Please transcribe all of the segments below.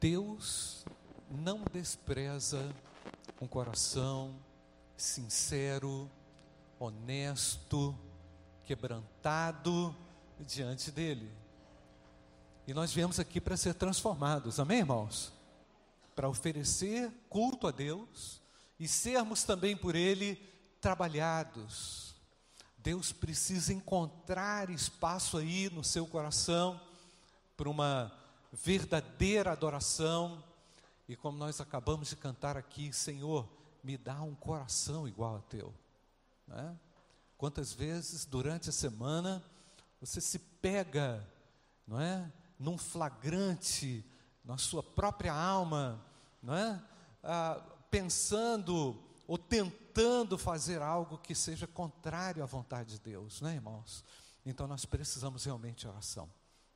Deus não despreza um coração sincero, honesto, quebrantado diante dele. E nós viemos aqui para ser transformados, amém, irmãos? Para oferecer culto a Deus e sermos também por Ele trabalhados. Deus precisa encontrar espaço aí no seu coração para uma verdadeira adoração. E como nós acabamos de cantar aqui, Senhor, me dá um coração igual ao teu. Né? Quantas vezes durante a semana você se pega, não é, num flagrante na sua própria alma, não é, ah, pensando ou tentando fazer algo que seja contrário à vontade de Deus, né, irmãos? Então nós precisamos realmente de oração.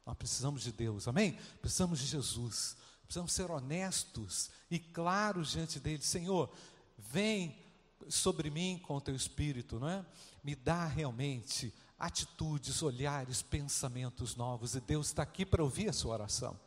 Nós precisamos de Deus, amém? Precisamos de Jesus. Precisamos ser honestos e claros diante dele. Senhor, vem sobre mim com o teu espírito, não é? Me dá realmente atitudes, olhares, pensamentos novos. E Deus está aqui para ouvir a sua oração.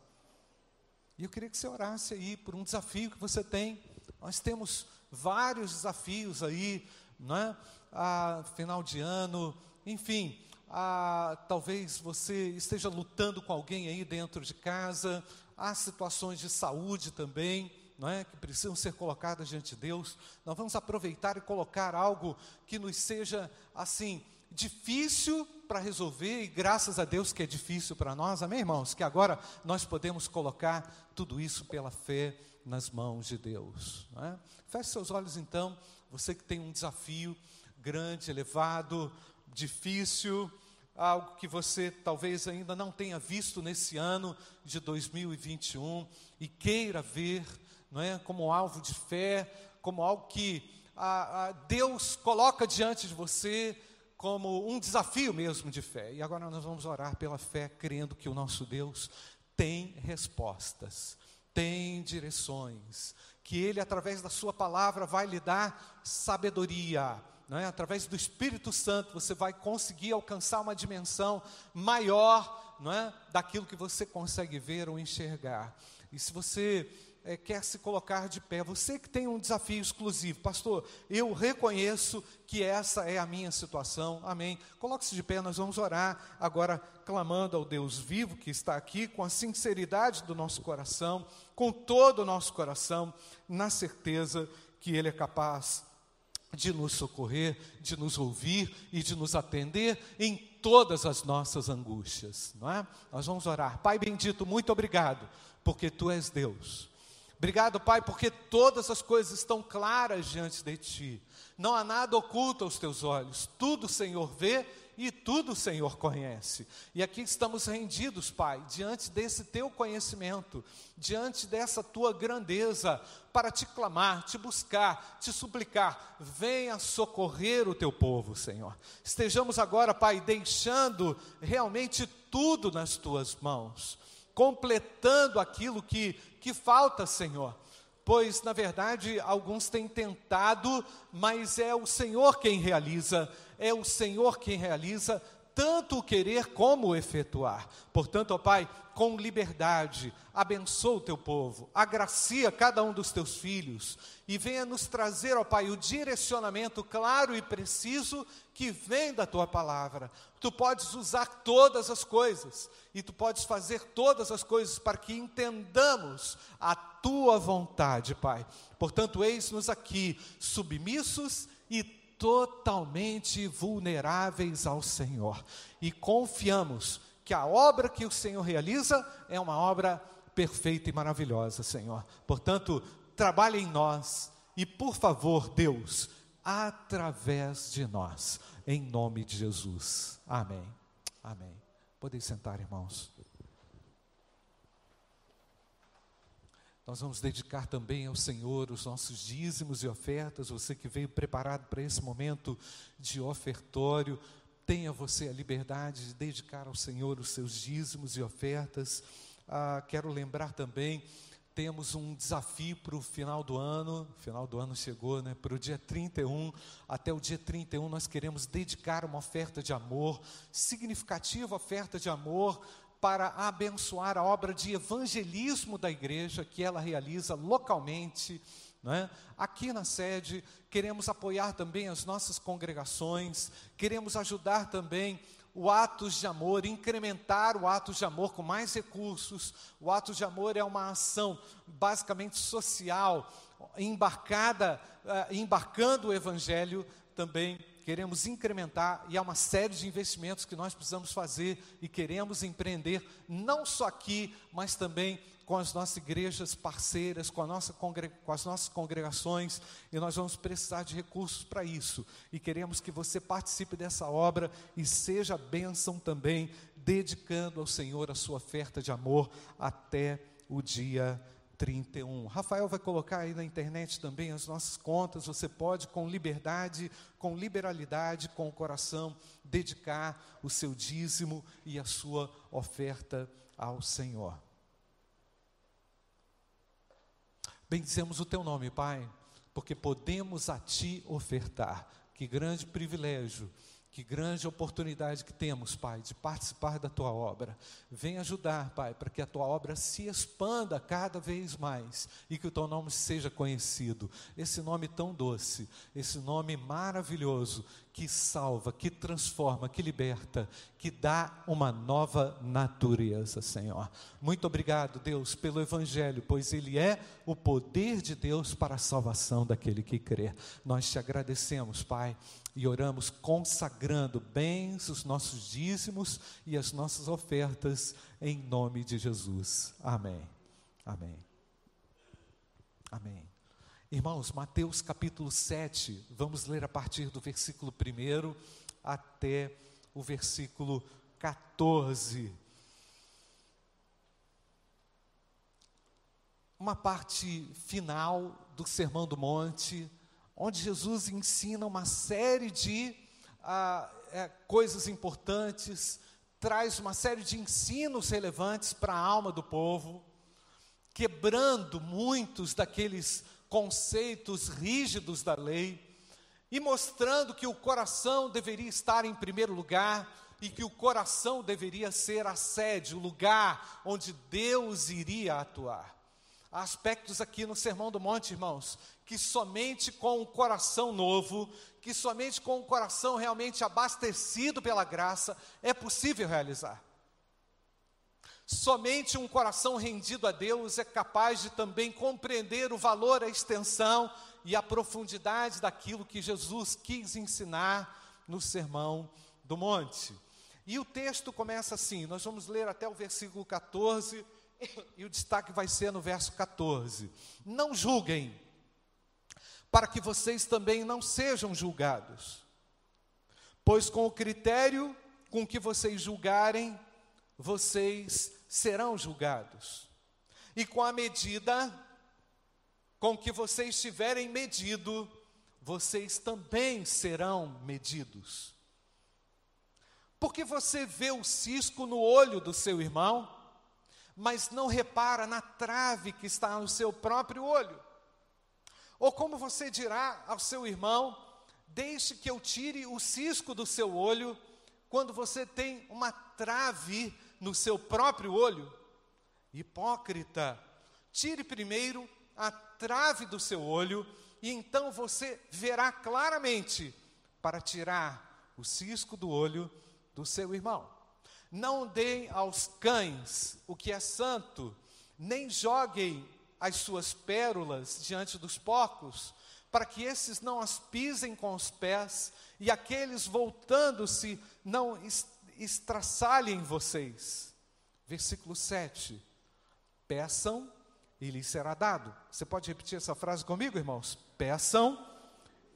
E eu queria que você orasse aí por um desafio que você tem. Nós temos vários desafios aí, não é? Ah, final de ano, enfim, ah, talvez você esteja lutando com alguém aí dentro de casa, há situações de saúde também, não é? que precisam ser colocadas diante de Deus. Nós vamos aproveitar e colocar algo que nos seja assim difícil para resolver, e graças a Deus que é difícil para nós, amém, irmãos? Que agora nós podemos colocar tudo isso pela fé nas mãos de Deus. Não é? Feche seus olhos então, você que tem um desafio grande, elevado, difícil, algo que você talvez ainda não tenha visto nesse ano de 2021 e queira ver, não é, como alvo de fé, como algo que a, a Deus coloca diante de você como um desafio mesmo de fé. E agora nós vamos orar pela fé, crendo que o nosso Deus tem respostas, tem direções, que Ele, através da Sua palavra, vai lhe dar sabedoria. É? Através do Espírito Santo, você vai conseguir alcançar uma dimensão maior não é? daquilo que você consegue ver ou enxergar. E se você é, quer se colocar de pé, você que tem um desafio exclusivo, pastor, eu reconheço que essa é a minha situação, amém. Coloque-se de pé, nós vamos orar agora, clamando ao Deus vivo que está aqui, com a sinceridade do nosso coração, com todo o nosso coração, na certeza que Ele é capaz de nos socorrer, de nos ouvir e de nos atender em todas as nossas angústias, não é? Nós vamos orar. Pai bendito, muito obrigado, porque tu és Deus. Obrigado, Pai, porque todas as coisas estão claras diante de Ti. Não há nada oculto aos Teus olhos. Tudo Senhor vê e tudo o Senhor conhece. E aqui estamos rendidos, Pai, diante desse Teu conhecimento, diante dessa Tua grandeza, para Te clamar, Te buscar, Te suplicar. Venha socorrer o Teu povo, Senhor. Estejamos agora, Pai, deixando realmente tudo nas Tuas mãos completando aquilo que, que falta, Senhor. Pois, na verdade, alguns têm tentado, mas é o Senhor quem realiza, é o Senhor quem realiza tanto o querer como o efetuar. Portanto, ó Pai, com liberdade, abençoa o teu povo, agracia cada um dos teus filhos e venha nos trazer, ó Pai, o direcionamento claro e preciso que vem da tua palavra. Tu podes usar todas as coisas e tu podes fazer todas as coisas para que entendamos a tua vontade, Pai. Portanto, eis-nos aqui submissos e totalmente vulneráveis ao Senhor e confiamos que a obra que o Senhor realiza é uma obra perfeita e maravilhosa, Senhor. Portanto, trabalhe em nós e, por favor, Deus, através de nós, em nome de Jesus. Amém. Amém. Podem sentar, irmãos. Nós vamos dedicar também ao Senhor os nossos dízimos e ofertas. Você que veio preparado para esse momento de ofertório, tenha você a liberdade de dedicar ao Senhor os seus dízimos e ofertas. Ah, quero lembrar também temos um desafio para o final do ano, final do ano chegou, né? Para o dia 31, até o dia 31 nós queremos dedicar uma oferta de amor, significativa oferta de amor para abençoar a obra de evangelismo da igreja que ela realiza localmente. É? Aqui na sede, queremos apoiar também as nossas congregações, queremos ajudar também o Atos de Amor, incrementar o Atos de Amor com mais recursos. O Atos de Amor é uma ação basicamente social, embarcada, uh, embarcando o Evangelho também queremos incrementar e há uma série de investimentos que nós precisamos fazer e queremos empreender, não só aqui, mas também com as nossas igrejas parceiras, com, nossa com as nossas congregações, e nós vamos precisar de recursos para isso. E queremos que você participe dessa obra e seja bênção também, dedicando ao Senhor a sua oferta de amor até o dia 31. Rafael vai colocar aí na internet também as nossas contas. Você pode, com liberdade, com liberalidade, com o coração, dedicar o seu dízimo e a sua oferta ao Senhor. Bendizemos o teu nome, Pai, porque podemos a ti ofertar. Que grande privilégio que grande oportunidade que temos, Pai, de participar da tua obra. Vem ajudar, Pai, para que a tua obra se expanda cada vez mais e que o teu nome seja conhecido. Esse nome tão doce, esse nome maravilhoso que salva, que transforma, que liberta, que dá uma nova natureza, Senhor. Muito obrigado, Deus, pelo Evangelho, pois ele é o poder de Deus para a salvação daquele que crê. Nós te agradecemos, Pai e oramos consagrando bens os nossos dízimos e as nossas ofertas em nome de Jesus. Amém. Amém. Amém. Irmãos, Mateus capítulo 7, vamos ler a partir do versículo 1 até o versículo 14. Uma parte final do Sermão do Monte, onde Jesus ensina uma série de ah, é, coisas importantes, traz uma série de ensinos relevantes para a alma do povo, quebrando muitos daqueles conceitos rígidos da lei e mostrando que o coração deveria estar em primeiro lugar e que o coração deveria ser a sede, o lugar onde Deus iria atuar. Há aspectos aqui no Sermão do Monte, irmãos, que somente com um coração novo, que somente com um coração realmente abastecido pela graça, é possível realizar. Somente um coração rendido a Deus é capaz de também compreender o valor, a extensão e a profundidade daquilo que Jesus quis ensinar no Sermão do Monte. E o texto começa assim, nós vamos ler até o versículo 14 e o destaque vai ser no verso 14: Não julguem, para que vocês também não sejam julgados, pois com o critério com que vocês julgarem, vocês serão julgados, e com a medida com que vocês tiverem medido, vocês também serão medidos. Porque você vê o cisco no olho do seu irmão, mas não repara na trave que está no seu próprio olho. Ou como você dirá ao seu irmão: Deixe que eu tire o cisco do seu olho, quando você tem uma trave no seu próprio olho? Hipócrita, tire primeiro a trave do seu olho, e então você verá claramente para tirar o cisco do olho do seu irmão. Não deem aos cães o que é santo, nem joguem as suas pérolas diante dos porcos, para que esses não as pisem com os pés e aqueles voltando-se não estraçalhem vocês. Versículo 7. Peçam e lhes será dado. Você pode repetir essa frase comigo, irmãos? Peçam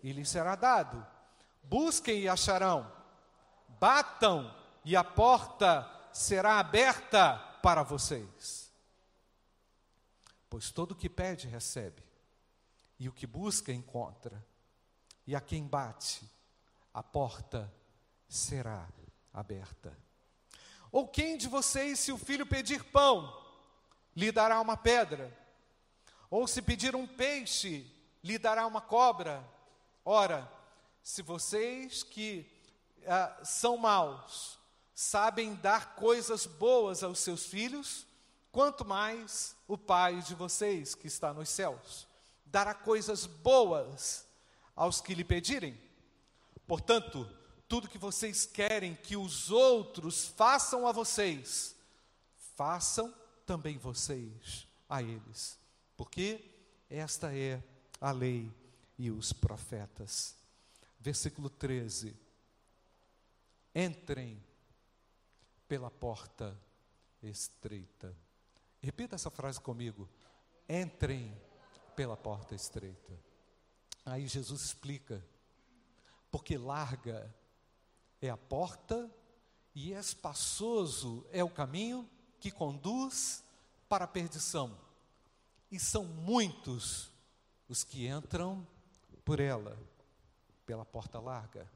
e lhes será dado. Busquem e acharão. Batam e a porta será aberta para vocês. Pois todo o que pede, recebe, e o que busca, encontra, e a quem bate, a porta será aberta. Ou quem de vocês, se o filho pedir pão, lhe dará uma pedra? Ou se pedir um peixe, lhe dará uma cobra? Ora, se vocês que ah, são maus, sabem dar coisas boas aos seus filhos, quanto mais o Pai de vocês que está nos céus dará coisas boas aos que lhe pedirem. Portanto, tudo que vocês querem que os outros façam a vocês, façam também vocês a eles, porque esta é a lei e os profetas. Versículo 13: Entrem pela porta estreita. Repita essa frase comigo. Entrem pela porta estreita. Aí Jesus explica, porque larga é a porta e espaçoso é o caminho que conduz para a perdição. E são muitos os que entram por ela, pela porta larga.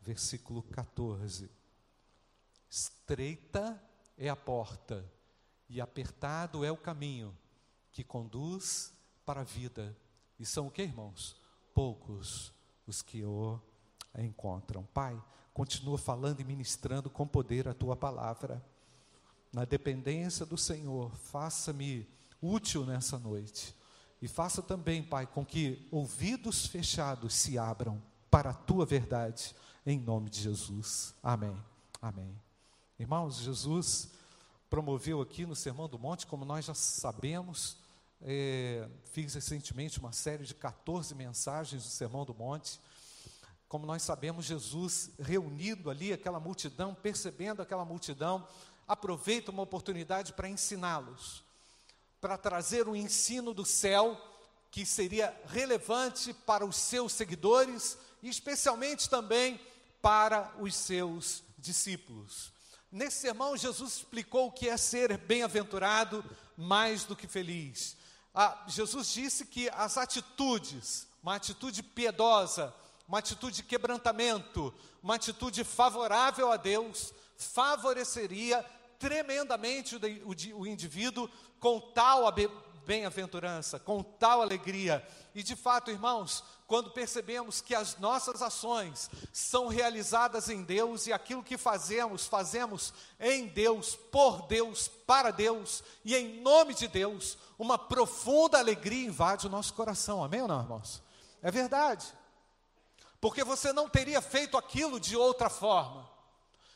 Versículo 14. Estreita é a porta e apertado é o caminho que conduz para a vida. E são o que, irmãos? Poucos os que o encontram. Pai, continua falando e ministrando com poder a tua palavra. Na dependência do Senhor, faça-me útil nessa noite. E faça também, Pai, com que ouvidos fechados se abram para a tua verdade, em nome de Jesus. Amém. Amém. Irmãos, Jesus promoveu aqui no Sermão do Monte, como nós já sabemos, é, fiz recentemente uma série de 14 mensagens do Sermão do Monte. Como nós sabemos, Jesus reunido ali, aquela multidão, percebendo aquela multidão, aproveita uma oportunidade para ensiná-los, para trazer um ensino do céu que seria relevante para os seus seguidores e especialmente também para os seus discípulos. Nesse sermão, Jesus explicou o que é ser bem-aventurado mais do que feliz. Ah, Jesus disse que as atitudes, uma atitude piedosa, uma atitude de quebrantamento, uma atitude favorável a Deus, favoreceria tremendamente o, o, o indivíduo com tal bem-aventurança, com tal alegria. E de fato, irmãos, quando percebemos que as nossas ações são realizadas em Deus e aquilo que fazemos, fazemos em Deus, por Deus, para Deus e em nome de Deus, uma profunda alegria invade o nosso coração. Amém ou não, irmãos? É verdade. Porque você não teria feito aquilo de outra forma.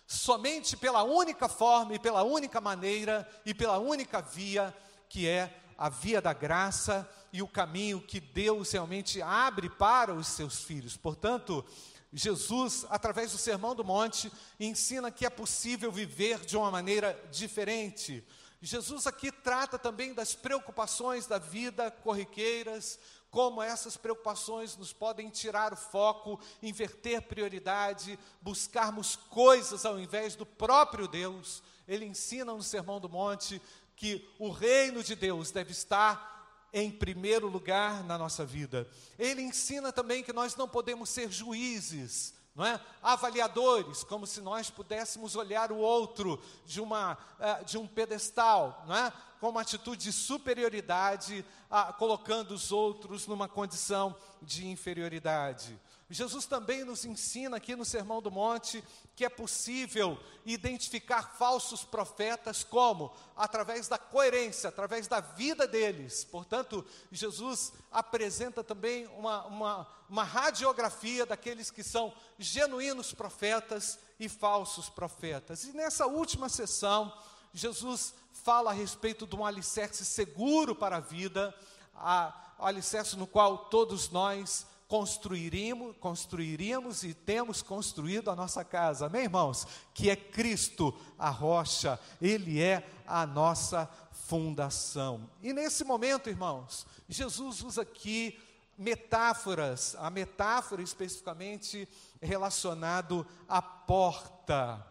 Somente pela única forma e pela única maneira e pela única via que é a via da graça e o caminho que Deus realmente abre para os seus filhos. Portanto, Jesus, através do Sermão do Monte, ensina que é possível viver de uma maneira diferente. Jesus aqui trata também das preocupações da vida corriqueiras, como essas preocupações nos podem tirar o foco, inverter prioridade, buscarmos coisas ao invés do próprio Deus. Ele ensina no Sermão do Monte que o reino de Deus deve estar em primeiro lugar na nossa vida. Ele ensina também que nós não podemos ser juízes, não é? Avaliadores, como se nós pudéssemos olhar o outro de uma uh, de um pedestal, não é? Com uma atitude de superioridade, uh, colocando os outros numa condição de inferioridade. Jesus também nos ensina aqui no Sermão do Monte que é possível identificar falsos profetas como? Através da coerência, através da vida deles. Portanto, Jesus apresenta também uma, uma, uma radiografia daqueles que são genuínos profetas e falsos profetas. E nessa última sessão, Jesus fala a respeito de um alicerce seguro para a vida, a, o alicerce no qual todos nós construiríamos, construiríamos e temos construído a nossa casa, amém, irmãos? Que é Cristo a rocha, Ele é a nossa fundação. E nesse momento, irmãos, Jesus usa aqui metáforas, a metáfora especificamente relacionado à porta.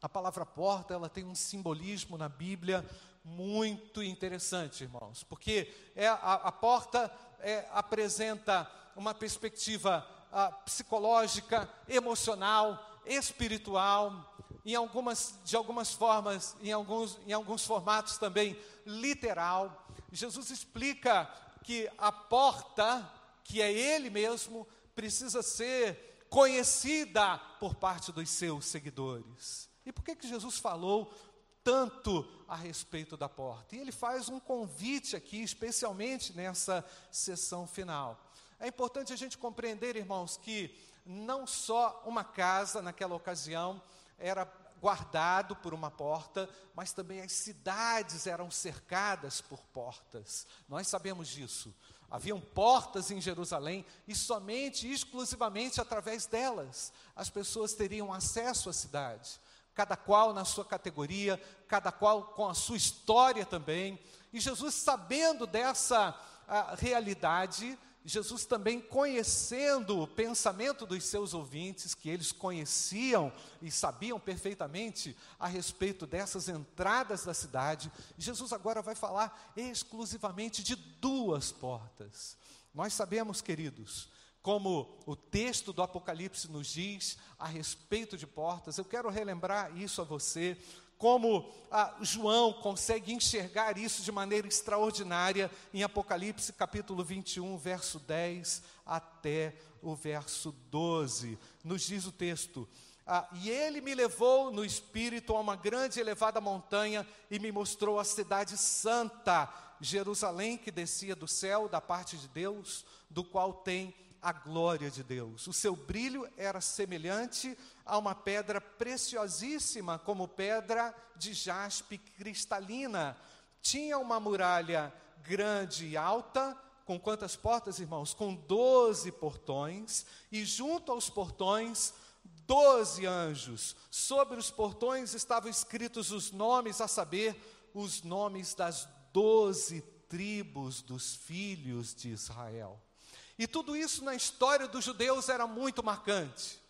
A palavra porta, ela tem um simbolismo na Bíblia muito interessante, irmãos, porque é a, a porta é, apresenta uma perspectiva ah, psicológica, emocional, espiritual, em algumas, de algumas formas, em alguns, em alguns formatos também literal. Jesus explica que a porta, que é Ele mesmo, precisa ser conhecida por parte dos seus seguidores. E por que, que Jesus falou tanto a respeito da porta? E ele faz um convite aqui, especialmente nessa sessão final. É importante a gente compreender, irmãos, que não só uma casa naquela ocasião era guardado por uma porta, mas também as cidades eram cercadas por portas. Nós sabemos disso. Haviam portas em Jerusalém e somente, exclusivamente através delas, as pessoas teriam acesso à cidade. Cada qual na sua categoria, cada qual com a sua história também. E Jesus, sabendo dessa realidade, Jesus também conhecendo o pensamento dos seus ouvintes, que eles conheciam e sabiam perfeitamente a respeito dessas entradas da cidade, Jesus agora vai falar exclusivamente de duas portas. Nós sabemos, queridos, como o texto do Apocalipse nos diz a respeito de portas, eu quero relembrar isso a você como ah, João consegue enxergar isso de maneira extraordinária em Apocalipse capítulo 21, verso 10 até o verso 12. Nos diz o texto: ah, E ele me levou no espírito a uma grande e elevada montanha e me mostrou a cidade santa, Jerusalém, que descia do céu, da parte de Deus, do qual tem a glória de Deus. O seu brilho era semelhante a uma pedra preciosíssima, como pedra de jaspe cristalina. Tinha uma muralha grande e alta, com quantas portas, irmãos? Com doze portões, e junto aos portões, doze anjos. Sobre os portões estavam escritos os nomes, a saber, os nomes das doze tribos dos filhos de Israel. E tudo isso na história dos judeus era muito marcante.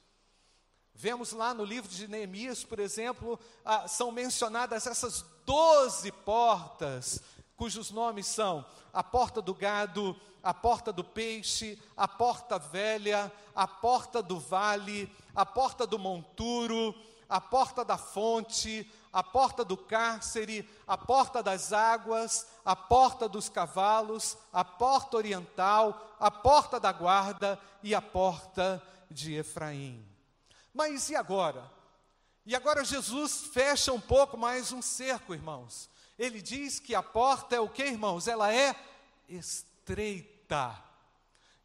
Vemos lá no livro de Neemias, por exemplo, ah, são mencionadas essas doze portas, cujos nomes são a porta do gado, a porta do peixe, a porta velha, a porta do vale, a porta do monturo, a porta da fonte, a porta do cárcere, a porta das águas, a porta dos cavalos, a porta oriental, a porta da guarda e a porta de Efraim. Mas e agora? E agora Jesus fecha um pouco mais um cerco, irmãos. Ele diz que a porta é o que, irmãos? Ela é estreita.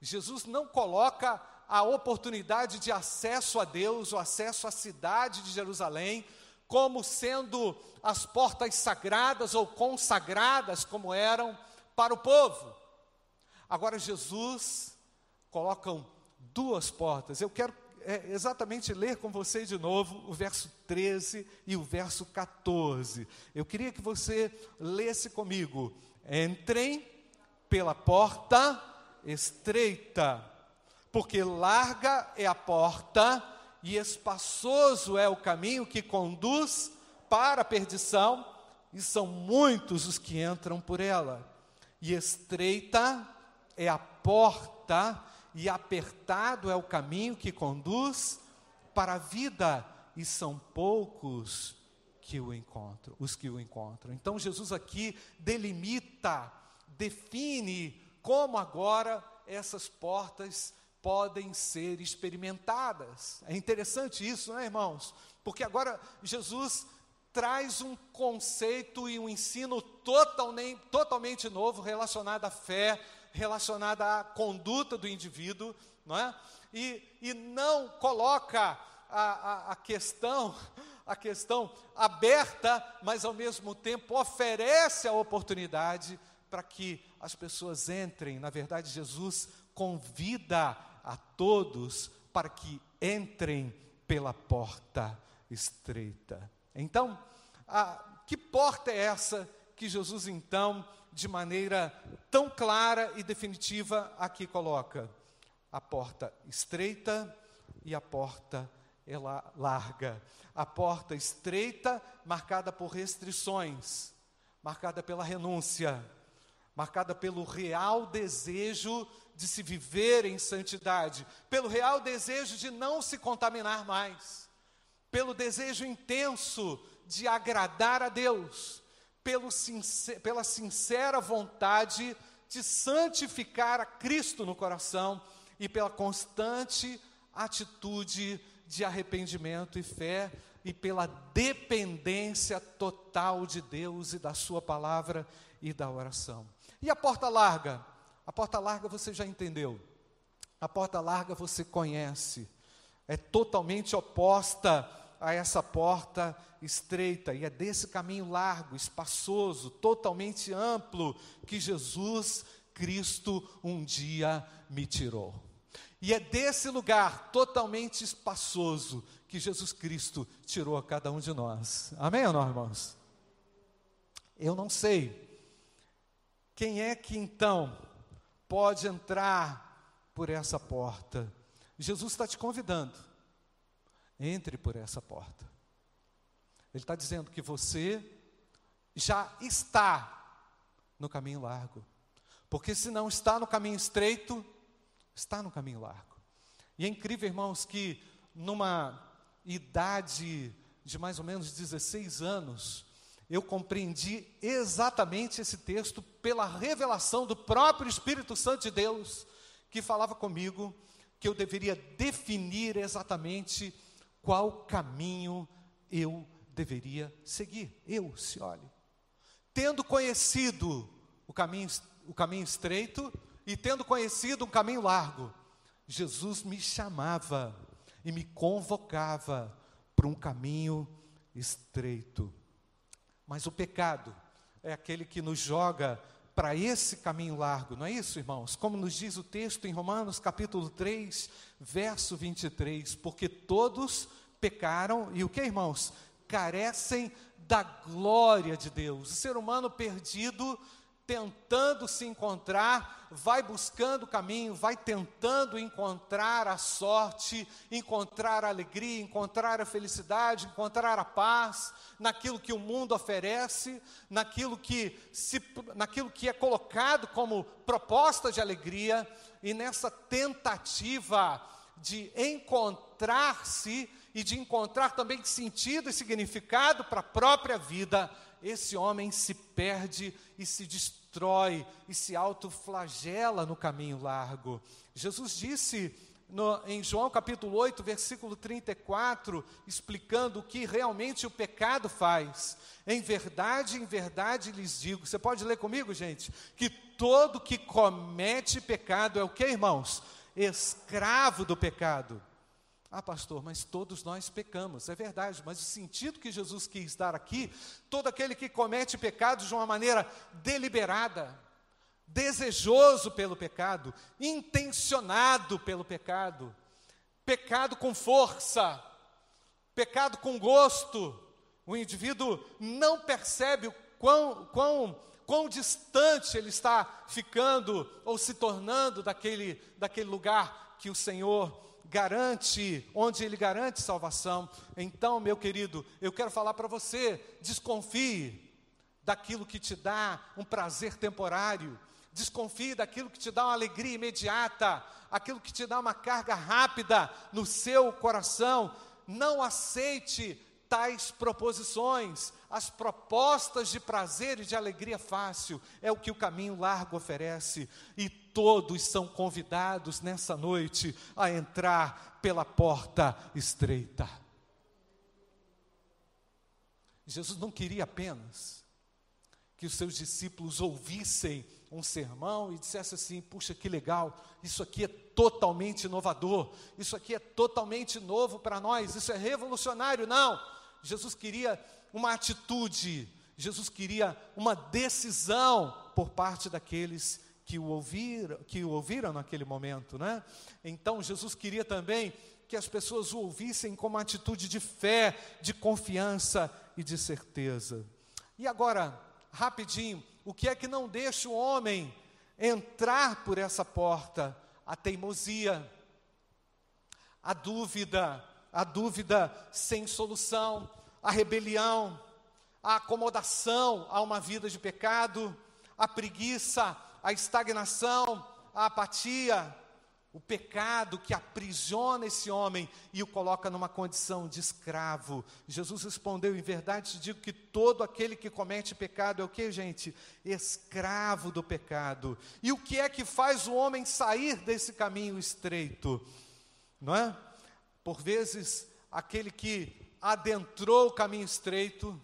Jesus não coloca a oportunidade de acesso a Deus, o acesso à cidade de Jerusalém, como sendo as portas sagradas ou consagradas, como eram para o povo. Agora, Jesus coloca duas portas. Eu quero é, exatamente ler com você de novo o verso 13 e o verso 14. Eu queria que você lesse comigo. Entrem pela porta estreita, porque larga é a porta e espaçoso é o caminho que conduz para a perdição, e são muitos os que entram por ela. E estreita é a porta, e apertado é o caminho que conduz para a vida, e são poucos que o encontram, os que o encontram. Então Jesus aqui delimita, define como agora essas portas podem ser experimentadas. É interessante isso, não é, irmãos? Porque agora Jesus traz um conceito e um ensino totalmente, totalmente novo relacionado à fé, relacionado à conduta do indivíduo, não é? E, e não coloca a, a, a questão a questão aberta, mas ao mesmo tempo oferece a oportunidade para que as pessoas entrem. Na verdade, Jesus convida a todos para que entrem pela porta estreita. Então, a, que porta é essa que Jesus, então, de maneira tão clara e definitiva, aqui coloca? A porta estreita e a porta larga. A porta estreita, marcada por restrições, marcada pela renúncia, marcada pelo real desejo de se viver em santidade, pelo real desejo de não se contaminar mais, pelo desejo intenso de agradar a Deus, sincer, pela sincera vontade de santificar a Cristo no coração e pela constante atitude de arrependimento e fé. e pela dependência total de Deus e da Sua palavra e da oração. E a porta larga? A porta larga você já entendeu. A porta larga você conhece. É totalmente oposta a essa porta estreita, e é desse caminho largo, espaçoso, totalmente amplo, que Jesus Cristo um dia me tirou. E é desse lugar totalmente espaçoso que Jesus Cristo tirou a cada um de nós. Amém ou não, irmãos? Eu não sei. Quem é que então pode entrar por essa porta? Jesus está te convidando. Entre por essa porta. Ele está dizendo que você já está no caminho largo. Porque se não está no caminho estreito, está no caminho largo. E é incrível, irmãos, que numa idade de mais ou menos 16 anos, eu compreendi exatamente esse texto pela revelação do próprio Espírito Santo de Deus, que falava comigo que eu deveria definir exatamente qual caminho eu deveria seguir. Eu, se olhe. Tendo conhecido o caminho, o caminho estreito e tendo conhecido um caminho largo, Jesus me chamava e me convocava para um caminho estreito. Mas o pecado é aquele que nos joga para esse caminho largo, não é isso, irmãos? Como nos diz o texto em Romanos capítulo 3, verso 23, porque todos pecaram e o que, irmãos? Carecem da glória de Deus. O ser humano perdido tentando se encontrar, vai buscando o caminho, vai tentando encontrar a sorte, encontrar a alegria, encontrar a felicidade, encontrar a paz naquilo que o mundo oferece, naquilo que, se, naquilo que é colocado como proposta de alegria, e nessa tentativa de encontrar-se e de encontrar também sentido e significado para a própria vida, esse homem se perde e se destrói e se autoflagela no caminho largo. Jesus disse no, em João capítulo 8, versículo 34, explicando o que realmente o pecado faz. Em verdade, em verdade lhes digo, você pode ler comigo, gente? Que todo que comete pecado é o que, irmãos? Escravo do pecado. Ah, pastor, mas todos nós pecamos, é verdade, mas o sentido que Jesus quis dar aqui, todo aquele que comete pecados de uma maneira deliberada, desejoso pelo pecado, intencionado pelo pecado, pecado com força, pecado com gosto, o indivíduo não percebe o quão, quão, quão distante ele está ficando ou se tornando daquele, daquele lugar que o Senhor garante, onde Ele garante salvação. Então, meu querido, eu quero falar para você: desconfie daquilo que te dá um prazer temporário, desconfie daquilo que te dá uma alegria imediata, aquilo que te dá uma carga rápida no seu coração. Não aceite tais proposições, as propostas de prazer e de alegria fácil, é o que o caminho largo oferece, e todos são convidados nessa noite a entrar pela porta estreita. Jesus não queria apenas que os seus discípulos ouvissem um sermão e dissessem assim: puxa, que legal, isso aqui é totalmente inovador, isso aqui é totalmente novo para nós, isso é revolucionário. Não, Jesus queria uma atitude, Jesus queria uma decisão por parte daqueles que o ouviram, que o ouviram naquele momento, né? Então Jesus queria também que as pessoas o ouvissem com uma atitude de fé, de confiança e de certeza. E agora, rapidinho, o que é que não deixa o homem entrar por essa porta? A teimosia, a dúvida, a dúvida sem solução, a rebelião, a acomodação a uma vida de pecado, a preguiça, a estagnação, a apatia, o pecado que aprisiona esse homem e o coloca numa condição de escravo. Jesus respondeu: Em verdade te digo que todo aquele que comete pecado é o que, gente? Escravo do pecado. E o que é que faz o homem sair desse caminho estreito? Não é? Por vezes, aquele que adentrou o caminho estreito,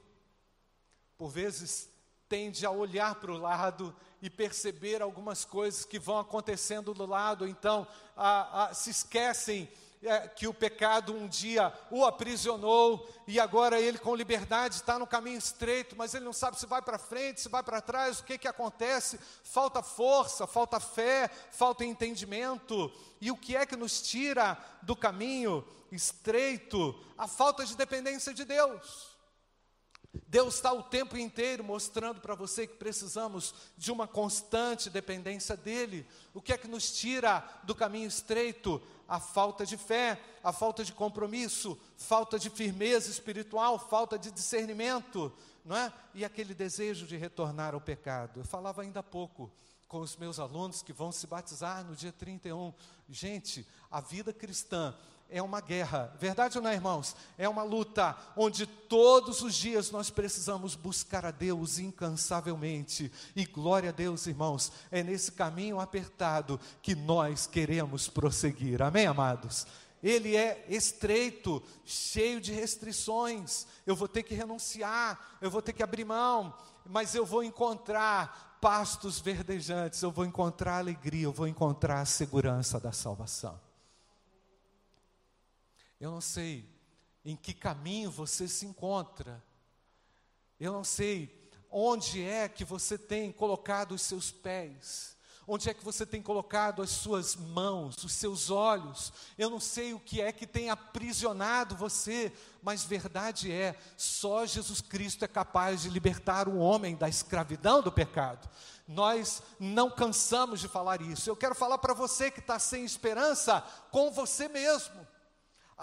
por vezes tende a olhar para o lado e perceber algumas coisas que vão acontecendo do lado, então a, a, se esquecem é, que o pecado um dia o aprisionou e agora ele com liberdade está no caminho estreito, mas ele não sabe se vai para frente, se vai para trás, o que que acontece? Falta força, falta fé, falta entendimento. E o que é que nos tira do caminho estreito? A falta de dependência de Deus. Deus está o tempo inteiro mostrando para você que precisamos de uma constante dependência dEle. O que é que nos tira do caminho estreito? A falta de fé, a falta de compromisso, falta de firmeza espiritual, falta de discernimento, não é? E aquele desejo de retornar ao pecado. Eu falava ainda há pouco com os meus alunos que vão se batizar no dia 31. Gente, a vida cristã é uma guerra, verdade ou não, irmãos? É uma luta onde todos os dias nós precisamos buscar a Deus incansavelmente. E glória a Deus, irmãos, é nesse caminho apertado que nós queremos prosseguir. Amém, amados? Ele é estreito, cheio de restrições. Eu vou ter que renunciar, eu vou ter que abrir mão, mas eu vou encontrar pastos verdejantes, eu vou encontrar alegria, eu vou encontrar a segurança da salvação. Eu não sei em que caminho você se encontra. Eu não sei onde é que você tem colocado os seus pés. Onde é que você tem colocado as suas mãos, os seus olhos? Eu não sei o que é que tem aprisionado você, mas verdade é, só Jesus Cristo é capaz de libertar o homem da escravidão do pecado. Nós não cansamos de falar isso. Eu quero falar para você que está sem esperança com você mesmo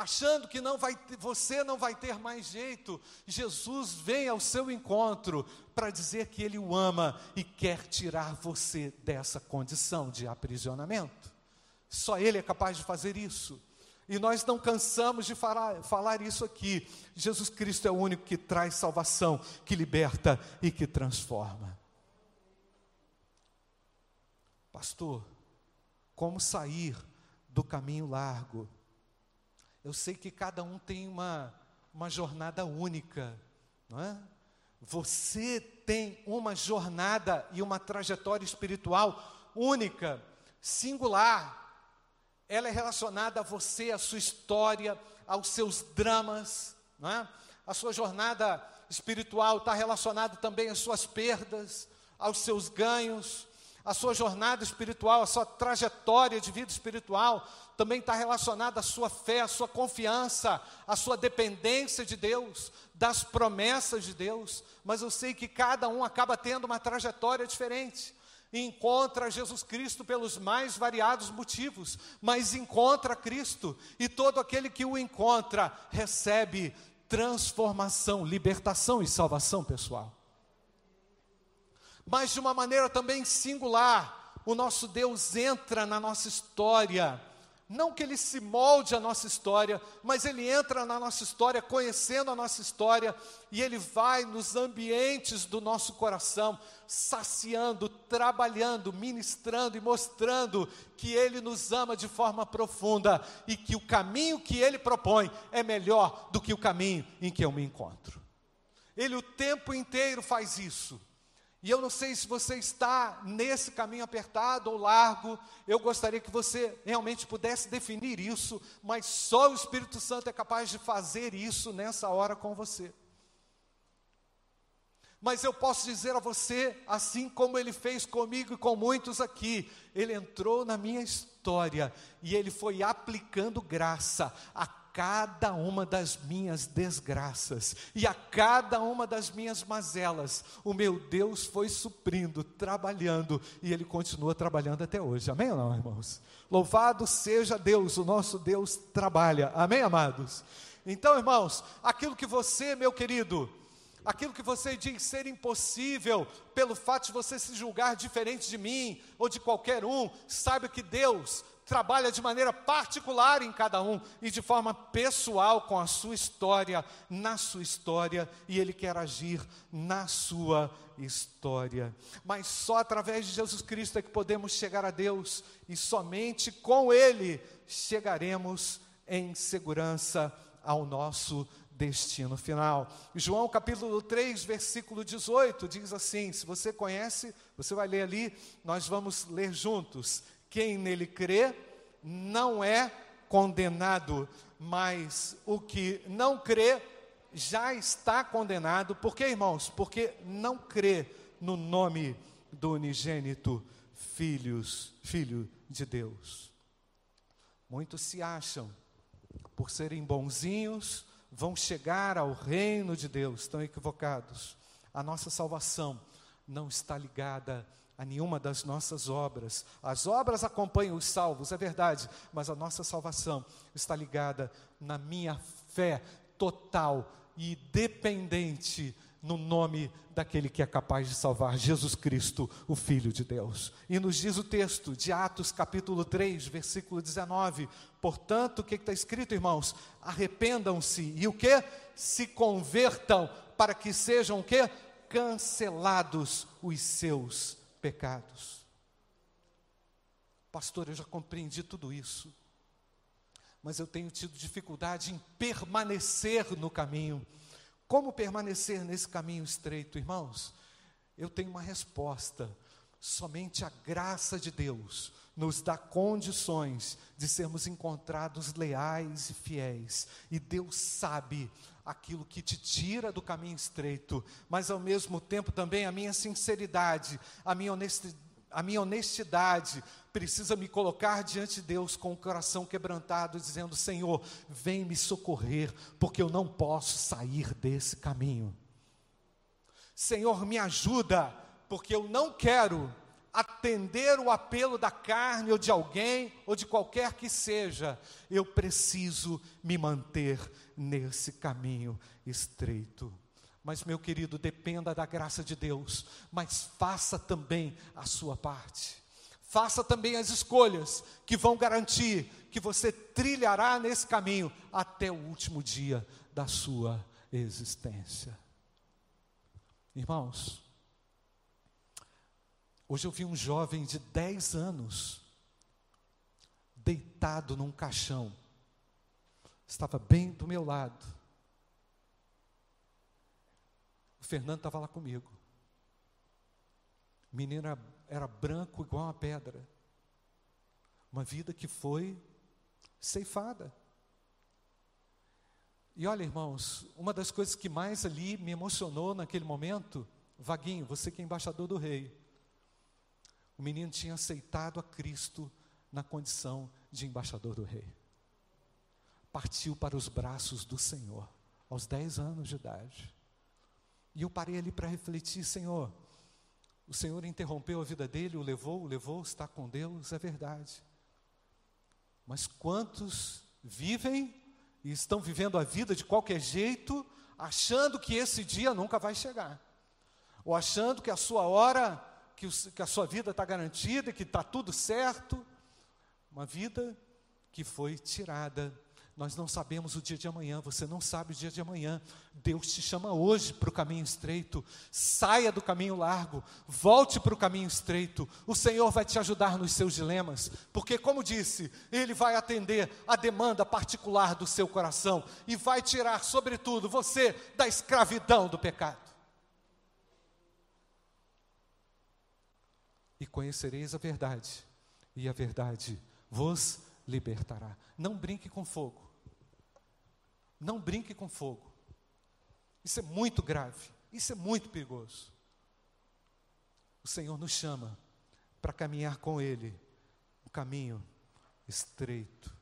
achando que não vai, você não vai ter mais jeito, Jesus vem ao seu encontro para dizer que Ele o ama e quer tirar você dessa condição de aprisionamento. Só Ele é capaz de fazer isso. E nós não cansamos de falar, falar isso aqui. Jesus Cristo é o único que traz salvação, que liberta e que transforma. Pastor, como sair do caminho largo? Eu sei que cada um tem uma, uma jornada única, não é? Você tem uma jornada e uma trajetória espiritual única, singular. Ela é relacionada a você, a sua história, aos seus dramas, não é? A sua jornada espiritual está relacionada também às suas perdas, aos seus ganhos, a sua jornada espiritual, a sua trajetória de vida espiritual também está relacionada à sua fé, à sua confiança, à sua dependência de Deus, das promessas de Deus. Mas eu sei que cada um acaba tendo uma trajetória diferente. Encontra Jesus Cristo pelos mais variados motivos, mas encontra Cristo, e todo aquele que o encontra recebe transformação, libertação e salvação pessoal mas de uma maneira também singular. O nosso Deus entra na nossa história. Não que ele se molde a nossa história, mas ele entra na nossa história, conhecendo a nossa história, e ele vai nos ambientes do nosso coração, saciando, trabalhando, ministrando e mostrando que ele nos ama de forma profunda e que o caminho que ele propõe é melhor do que o caminho em que eu me encontro. Ele o tempo inteiro faz isso. E eu não sei se você está nesse caminho apertado ou largo, eu gostaria que você realmente pudesse definir isso, mas só o Espírito Santo é capaz de fazer isso nessa hora com você. Mas eu posso dizer a você, assim como ele fez comigo e com muitos aqui, ele entrou na minha história e ele foi aplicando graça a cada uma das minhas desgraças e a cada uma das minhas mazelas, o meu Deus foi suprindo, trabalhando e Ele continua trabalhando até hoje. Amém ou não, irmãos? Louvado seja Deus, o nosso Deus trabalha. Amém, amados? Então, irmãos, aquilo que você, meu querido, aquilo que você diz ser impossível, pelo fato de você se julgar diferente de mim ou de qualquer um, saiba que Deus trabalha de maneira particular em cada um e de forma pessoal com a sua história, na sua história, e Ele quer agir na sua história. Mas só através de Jesus Cristo é que podemos chegar a Deus e somente com Ele chegaremos em segurança ao nosso destino final. João capítulo 3, versículo 18 diz assim: se você conhece, você vai ler ali, nós vamos ler juntos. Quem nele crê não é condenado, mas o que não crê já está condenado. Por quê, irmãos? Porque não crê no nome do unigênito filhos, filho de Deus. Muitos se acham, por serem bonzinhos, vão chegar ao reino de Deus, estão equivocados. A nossa salvação não está ligada a nenhuma das nossas obras. As obras acompanham os salvos, é verdade, mas a nossa salvação está ligada na minha fé total e dependente no nome daquele que é capaz de salvar, Jesus Cristo, o Filho de Deus. E nos diz o texto de Atos, capítulo 3, versículo 19: portanto, o que está escrito, irmãos? Arrependam-se e o que? Se convertam, para que sejam o que? Cancelados os seus pecados. Pastor, eu já compreendi tudo isso, mas eu tenho tido dificuldade em permanecer no caminho. Como permanecer nesse caminho estreito, irmãos? Eu tenho uma resposta. Somente a graça de Deus nos dá condições de sermos encontrados leais e fiéis. E Deus sabe aquilo que te tira do caminho estreito, mas ao mesmo tempo também a minha sinceridade, a minha honestidade a minha honestidade precisa me colocar diante de Deus com o coração quebrantado, dizendo: Senhor, vem me socorrer, porque eu não posso sair desse caminho. Senhor, me ajuda, porque eu não quero atender o apelo da carne ou de alguém ou de qualquer que seja. Eu preciso me manter nesse caminho estreito. Mas, meu querido, dependa da graça de Deus, mas faça também a sua parte. Faça também as escolhas que vão garantir que você trilhará nesse caminho até o último dia da sua existência. Irmãos, hoje eu vi um jovem de 10 anos deitado num caixão, estava bem do meu lado O Fernando estava lá comigo. O menino era, era branco igual uma pedra. Uma vida que foi ceifada. E olha, irmãos, uma das coisas que mais ali me emocionou naquele momento, Vaguinho, você que é embaixador do rei. O menino tinha aceitado a Cristo na condição de embaixador do rei. Partiu para os braços do Senhor, aos 10 anos de idade. E eu parei ali para refletir, Senhor, o Senhor interrompeu a vida dele, o levou, o levou, está com Deus, é verdade. Mas quantos vivem e estão vivendo a vida de qualquer jeito, achando que esse dia nunca vai chegar, ou achando que a sua hora, que, o, que a sua vida está garantida, que está tudo certo, uma vida que foi tirada nós não sabemos o dia de amanhã, você não sabe o dia de amanhã. Deus te chama hoje para o caminho estreito. Saia do caminho largo, volte para o caminho estreito. O Senhor vai te ajudar nos seus dilemas, porque, como disse, Ele vai atender a demanda particular do seu coração e vai tirar, sobretudo, você da escravidão do pecado. E conhecereis a verdade, e a verdade vos libertará. Não brinque com fogo. Não brinque com fogo. Isso é muito grave. Isso é muito perigoso. O Senhor nos chama para caminhar com Ele um caminho estreito.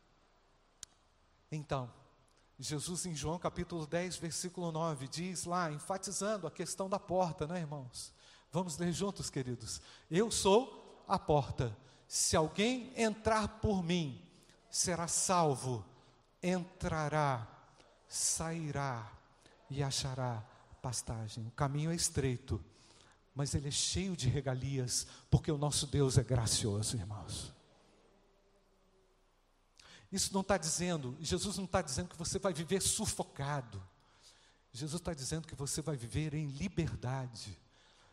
Então, Jesus em João capítulo 10, versículo 9, diz lá, enfatizando a questão da porta, né, irmãos? Vamos ler juntos, queridos. Eu sou a porta. Se alguém entrar por mim, será salvo, entrará sairá e achará pastagem. O caminho é estreito, mas ele é cheio de regalias, porque o nosso Deus é gracioso, irmãos. Isso não está dizendo, Jesus não está dizendo que você vai viver sufocado. Jesus está dizendo que você vai viver em liberdade.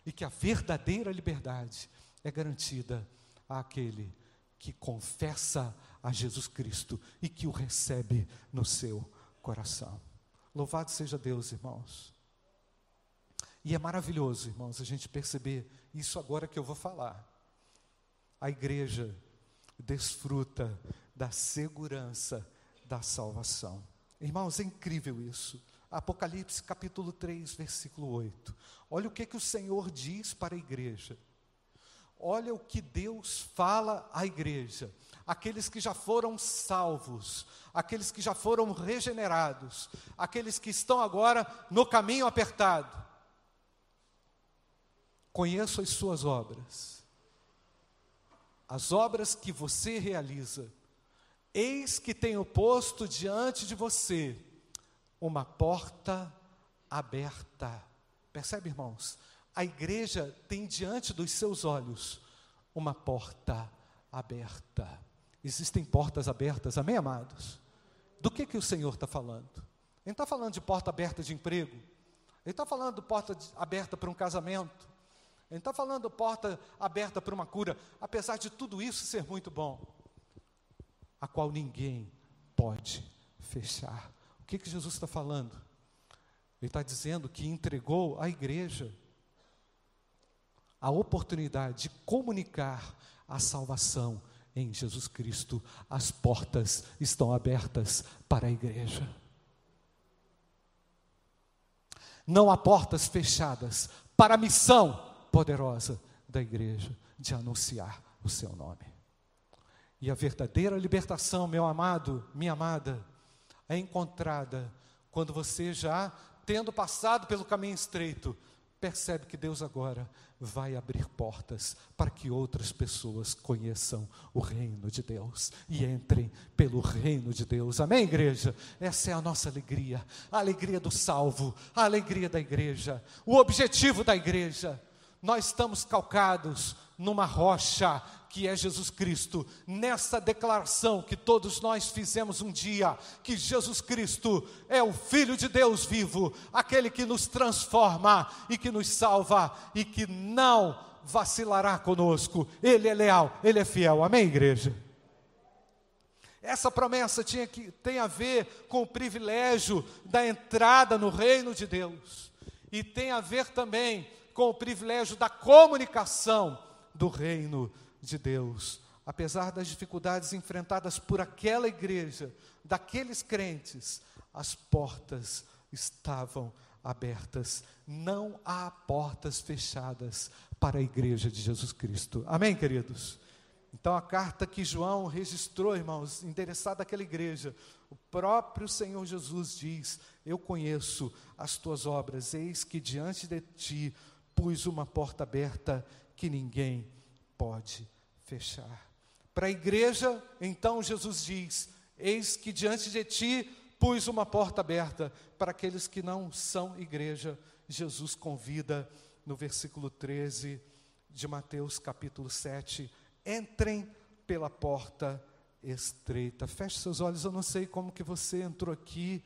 E que a verdadeira liberdade é garantida àquele que confessa a Jesus Cristo e que o recebe no seu coração. Louvado seja Deus, irmãos. E é maravilhoso, irmãos, a gente perceber isso agora que eu vou falar. A igreja desfruta da segurança da salvação. Irmãos, é incrível isso. Apocalipse capítulo 3, versículo 8. Olha o que, que o Senhor diz para a igreja. Olha o que Deus fala à igreja. Aqueles que já foram salvos, aqueles que já foram regenerados, aqueles que estão agora no caminho apertado conheço as suas obras, as obras que você realiza. Eis que tenho posto diante de você uma porta aberta. Percebe, irmãos? A igreja tem diante dos seus olhos uma porta aberta. Existem portas abertas, amém, amados? Do que, que o Senhor está falando? Ele está falando de porta aberta de emprego, ele está falando de porta aberta para um casamento, ele está falando porta aberta para uma cura, apesar de tudo isso ser muito bom, a qual ninguém pode fechar. O que, que Jesus está falando? Ele está dizendo que entregou à igreja a oportunidade de comunicar a salvação em Jesus Cristo. As portas estão abertas para a igreja. Não há portas fechadas para a missão poderosa da igreja de anunciar o seu nome. E a verdadeira libertação, meu amado, minha amada, é encontrada quando você já, tendo passado pelo caminho estreito, percebe que Deus agora vai abrir portas para que outras pessoas conheçam o reino de Deus e entrem pelo reino de Deus. Amém, igreja? Essa é a nossa alegria, a alegria do salvo, a alegria da igreja, o objetivo da igreja nós estamos calcados numa rocha que é Jesus Cristo, nessa declaração que todos nós fizemos um dia, que Jesus Cristo é o Filho de Deus vivo, aquele que nos transforma e que nos salva e que não vacilará conosco, Ele é leal, Ele é fiel, amém, igreja? Essa promessa tinha que, tem a ver com o privilégio da entrada no reino de Deus, e tem a ver também com o privilégio da comunicação do reino de Deus. Apesar das dificuldades enfrentadas por aquela igreja, daqueles crentes, as portas estavam abertas. Não há portas fechadas para a igreja de Jesus Cristo. Amém, queridos? Então, a carta que João registrou, irmãos, endereçada àquela igreja, o próprio Senhor Jesus diz: Eu conheço as tuas obras, eis que diante de ti pus uma porta aberta que ninguém pode fechar. Para a igreja, então Jesus diz: Eis que diante de ti pus uma porta aberta. Para aqueles que não são igreja, Jesus convida no versículo 13 de Mateus capítulo 7: Entrem pela porta estreita. Feche seus olhos, eu não sei como que você entrou aqui,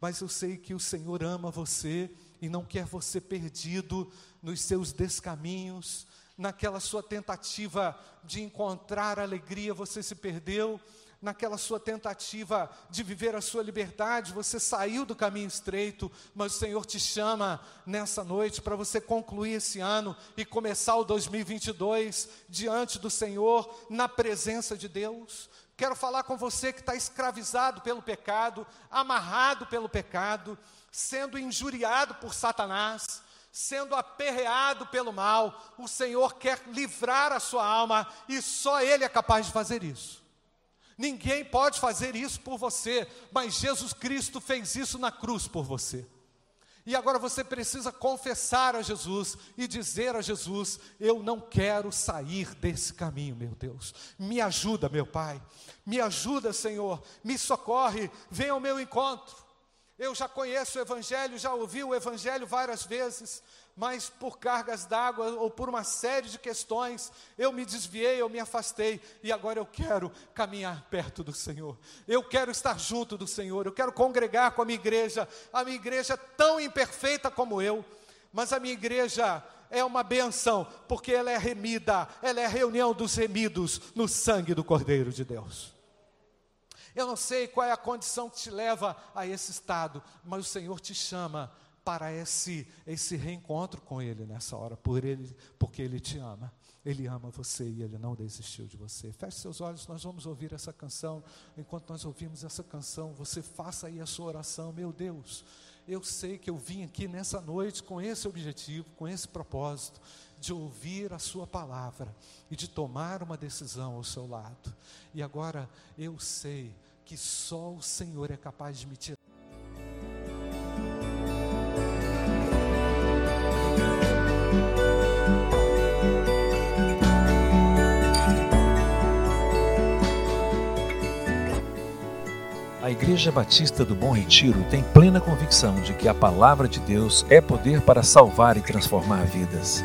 mas eu sei que o Senhor ama você e não quer você perdido nos seus descaminhos, naquela sua tentativa de encontrar alegria, você se perdeu, naquela sua tentativa de viver a sua liberdade, você saiu do caminho estreito, mas o Senhor te chama nessa noite para você concluir esse ano e começar o 2022 diante do Senhor, na presença de Deus. Quero falar com você que está escravizado pelo pecado, amarrado pelo pecado, sendo injuriado por Satanás, sendo aperreado pelo mal, o Senhor quer livrar a sua alma e só Ele é capaz de fazer isso. Ninguém pode fazer isso por você, mas Jesus Cristo fez isso na cruz por você. E agora você precisa confessar a Jesus e dizer a Jesus: Eu não quero sair desse caminho, meu Deus. Me ajuda, meu Pai. Me ajuda, Senhor. Me socorre. Venha ao meu encontro. Eu já conheço o Evangelho, já ouvi o Evangelho várias vezes, mas por cargas d'água ou por uma série de questões, eu me desviei, eu me afastei, e agora eu quero caminhar perto do Senhor, eu quero estar junto do Senhor, eu quero congregar com a minha igreja, a minha igreja tão imperfeita como eu, mas a minha igreja é uma benção, porque ela é remida, ela é a reunião dos remidos no sangue do Cordeiro de Deus. Eu não sei qual é a condição que te leva a esse estado, mas o Senhor te chama para esse, esse reencontro com Ele nessa hora, por ele, porque Ele te ama. Ele ama você e Ele não desistiu de você. Feche seus olhos, nós vamos ouvir essa canção. Enquanto nós ouvimos essa canção, você faça aí a sua oração. Meu Deus, eu sei que eu vim aqui nessa noite com esse objetivo, com esse propósito, de ouvir a Sua palavra e de tomar uma decisão ao seu lado. E agora eu sei que só o Senhor é capaz de me tirar. A Igreja Batista do Bom Retiro tem plena convicção de que a palavra de Deus é poder para salvar e transformar vidas.